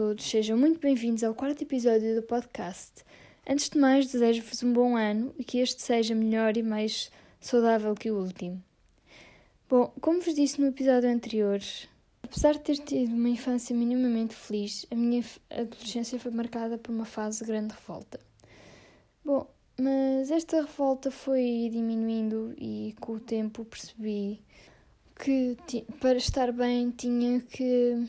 Todos, sejam muito bem-vindos ao quarto episódio do podcast. Antes de mais, desejo-vos um bom ano e que este seja melhor e mais saudável que o último. Bom, como vos disse no episódio anterior, apesar de ter tido uma infância minimamente feliz, a minha adolescência foi marcada por uma fase de grande revolta. Bom, mas esta revolta foi diminuindo e com o tempo percebi que para estar bem tinha que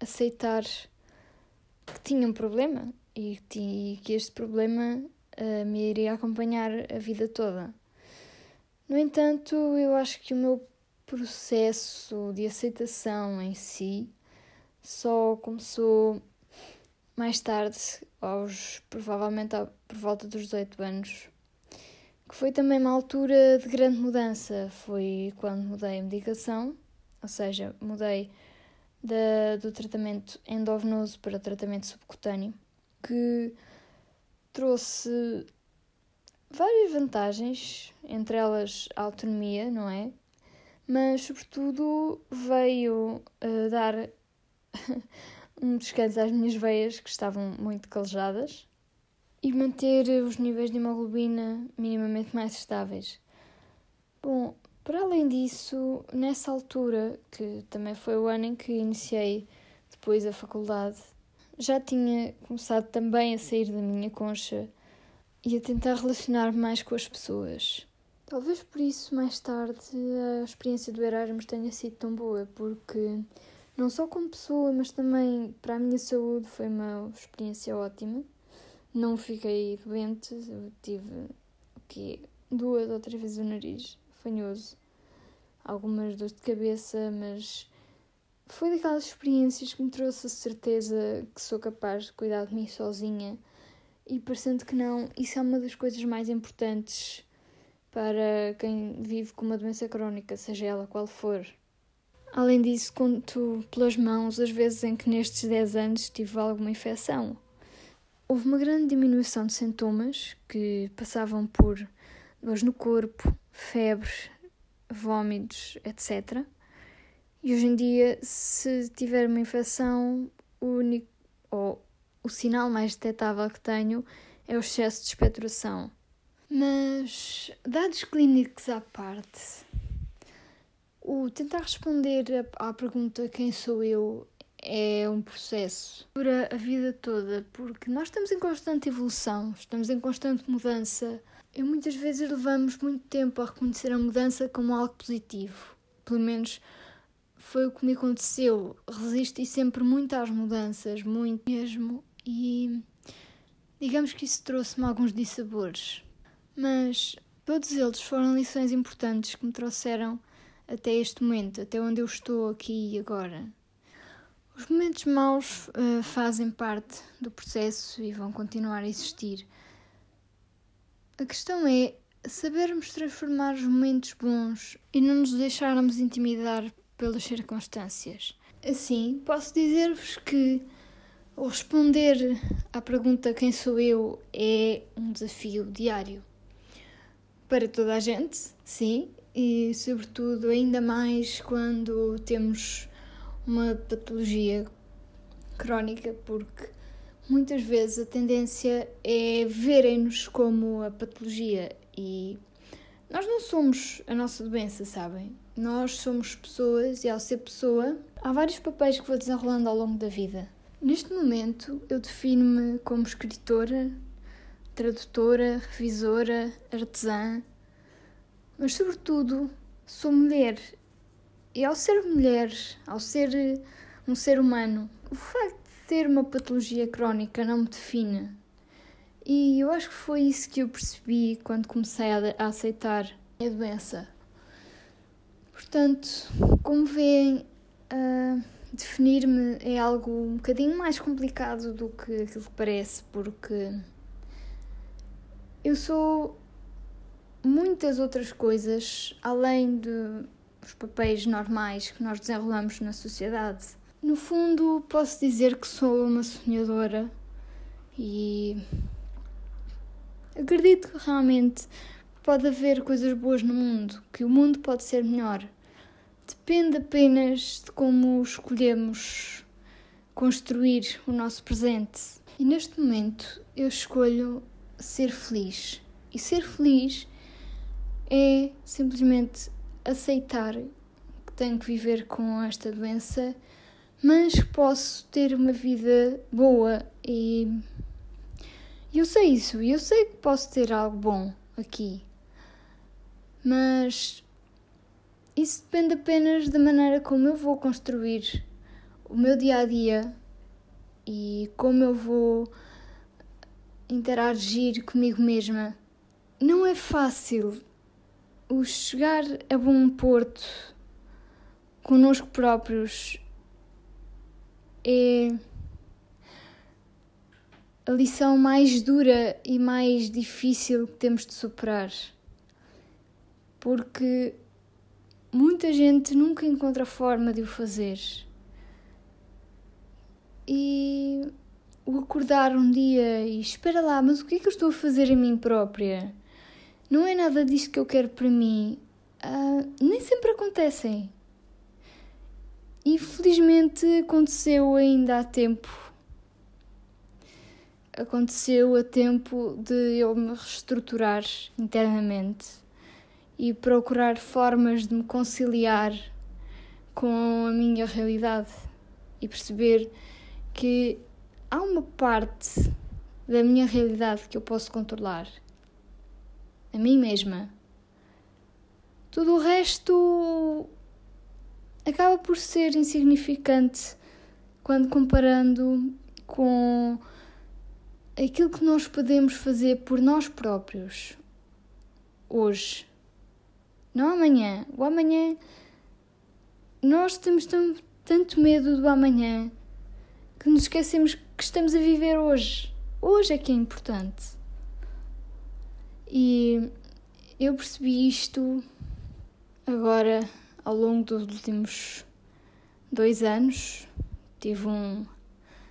aceitar que tinha um problema e que este problema uh, me iria acompanhar a vida toda. No entanto, eu acho que o meu processo de aceitação em si só começou mais tarde, aos provavelmente por volta dos 18 anos, que foi também uma altura de grande mudança. Foi quando mudei a medicação, ou seja, mudei da, do tratamento endovenoso para tratamento subcutâneo, que trouxe várias vantagens, entre elas a autonomia, não é? Mas, sobretudo, veio uh, dar um descanso às minhas veias, que estavam muito calejadas, e manter os níveis de hemoglobina minimamente mais estáveis. Bom, para além disso, nessa altura, que também foi o ano em que iniciei depois a faculdade, já tinha começado também a sair da minha concha e a tentar relacionar mais com as pessoas. Talvez por isso, mais tarde, a experiência do Erasmus tenha sido tão boa, porque não só como pessoa, mas também para a minha saúde foi uma experiência ótima. Não fiquei doente, eu tive o quê? duas ou três vezes o nariz fanhoso algumas dores de cabeça, mas foi daquelas experiências que me trouxe a certeza que sou capaz de cuidar de mim sozinha e parecendo que não, isso é uma das coisas mais importantes para quem vive com uma doença crónica, seja ela qual for. Além disso, conto pelas mãos as vezes em que nestes 10 anos tive alguma infecção. Houve uma grande diminuição de sintomas que passavam por dores no corpo, febre, vômitos, etc. E hoje em dia, se tiver uma infecção, o único ou o sinal mais detectável que tenho é o excesso de expectoração. Mas, dados clínicos à parte, o tentar responder à pergunta quem sou eu é um processo dura a vida toda, porque nós estamos em constante evolução, estamos em constante mudança e muitas vezes levamos muito tempo a reconhecer a mudança como algo positivo. Pelo menos foi o que me aconteceu. Resisti sempre muito às mudanças, muito mesmo, e digamos que isso trouxe-me alguns dissabores. Mas todos eles foram lições importantes que me trouxeram até este momento, até onde eu estou aqui e agora. Os momentos maus uh, fazem parte do processo e vão continuar a existir a questão é sabermos transformar os momentos bons e não nos deixarmos intimidar pelas circunstâncias. Assim, posso dizer-vos que responder à pergunta quem sou eu é um desafio diário. Para toda a gente, sim, e sobretudo ainda mais quando temos uma patologia crónica, porque muitas vezes a tendência é verem-nos como a patologia e nós não somos a nossa doença, sabem? Nós somos pessoas e ao ser pessoa há vários papéis que vou desenrolando ao longo da vida. Neste momento eu defino-me como escritora, tradutora, revisora, artesã, mas sobretudo sou mulher. E ao ser mulher, ao ser um ser humano, o facto ter uma patologia crónica não me define. E eu acho que foi isso que eu percebi quando comecei a, aceitar a doença. Portanto, como veem, uh, definir-me é algo um bocadinho mais complicado do que aquilo que parece, porque eu sou muitas outras coisas além dos papéis normais que nós desenrolamos na sociedade. No fundo, posso dizer que sou uma sonhadora e acredito que realmente pode haver coisas boas no mundo, que o mundo pode ser melhor. Depende apenas de como escolhemos construir o nosso presente. E neste momento eu escolho ser feliz. E ser feliz é simplesmente aceitar que tenho que viver com esta doença, mas posso ter uma vida boa e eu sei isso, eu sei que posso ter algo bom aqui. Mas isso depende apenas da maneira como eu vou construir o meu dia a dia e como eu vou interagir comigo mesma. Não é fácil o chegar a bom porto connosco próprios é a lição mais dura e mais difícil que temos de superar. Porque muita gente nunca encontra forma de o fazer. E o acordar um dia e espera lá, mas o que é que eu estou a fazer a mim própria? Não é nada disto que eu quero para mim. Uh, nem sempre acontecem. E felizmente aconteceu ainda há tempo. Aconteceu a tempo de eu me reestruturar internamente e procurar formas de me conciliar com a minha realidade e perceber que há uma parte da minha realidade que eu posso controlar, a mim mesma. Tudo o resto acaba por ser insignificante quando comparando com aquilo que nós podemos fazer por nós próprios hoje. Não amanhã. O amanhã. Nós temos tanto medo do amanhã que nos esquecemos que estamos a viver hoje. Hoje é que é importante. E eu percebi isto agora ao longo dos últimos dois anos. Tive um,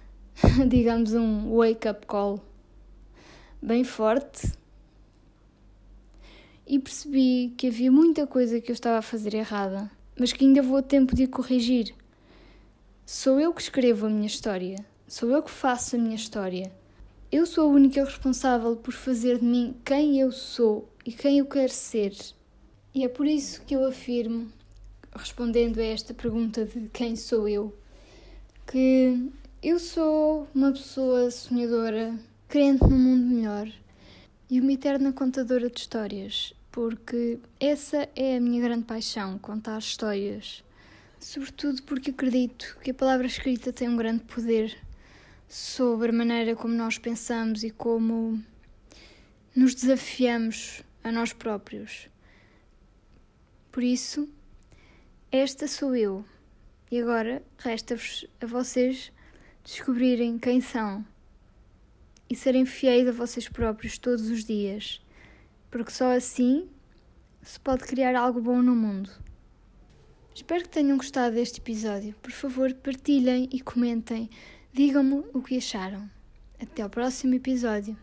digamos, um wake-up call bem forte e percebi que havia muita coisa que eu estava a fazer errada, mas que ainda vou a tempo de corrigir. Sou eu que escrevo a minha história, sou eu que faço a minha história. Eu sou a única responsável por fazer de mim quem eu sou e quem eu quero ser. E é por isso que eu afirmo, respondendo a esta pergunta de quem sou eu, que eu sou uma pessoa sonhadora, crente num mundo melhor e uma eterna contadora de histórias porque essa é a minha grande paixão, contar histórias. Sobretudo porque acredito que a palavra escrita tem um grande poder sobre a maneira como nós pensamos e como nos desafiamos a nós próprios. Por isso, esta sou eu. E agora resta-vos a vocês descobrirem quem são e serem fiéis a vocês próprios todos os dias porque só assim se pode criar algo bom no mundo. Espero que tenham gostado deste episódio. Por favor, partilhem e comentem. Digam-me o que acharam. Até ao próximo episódio.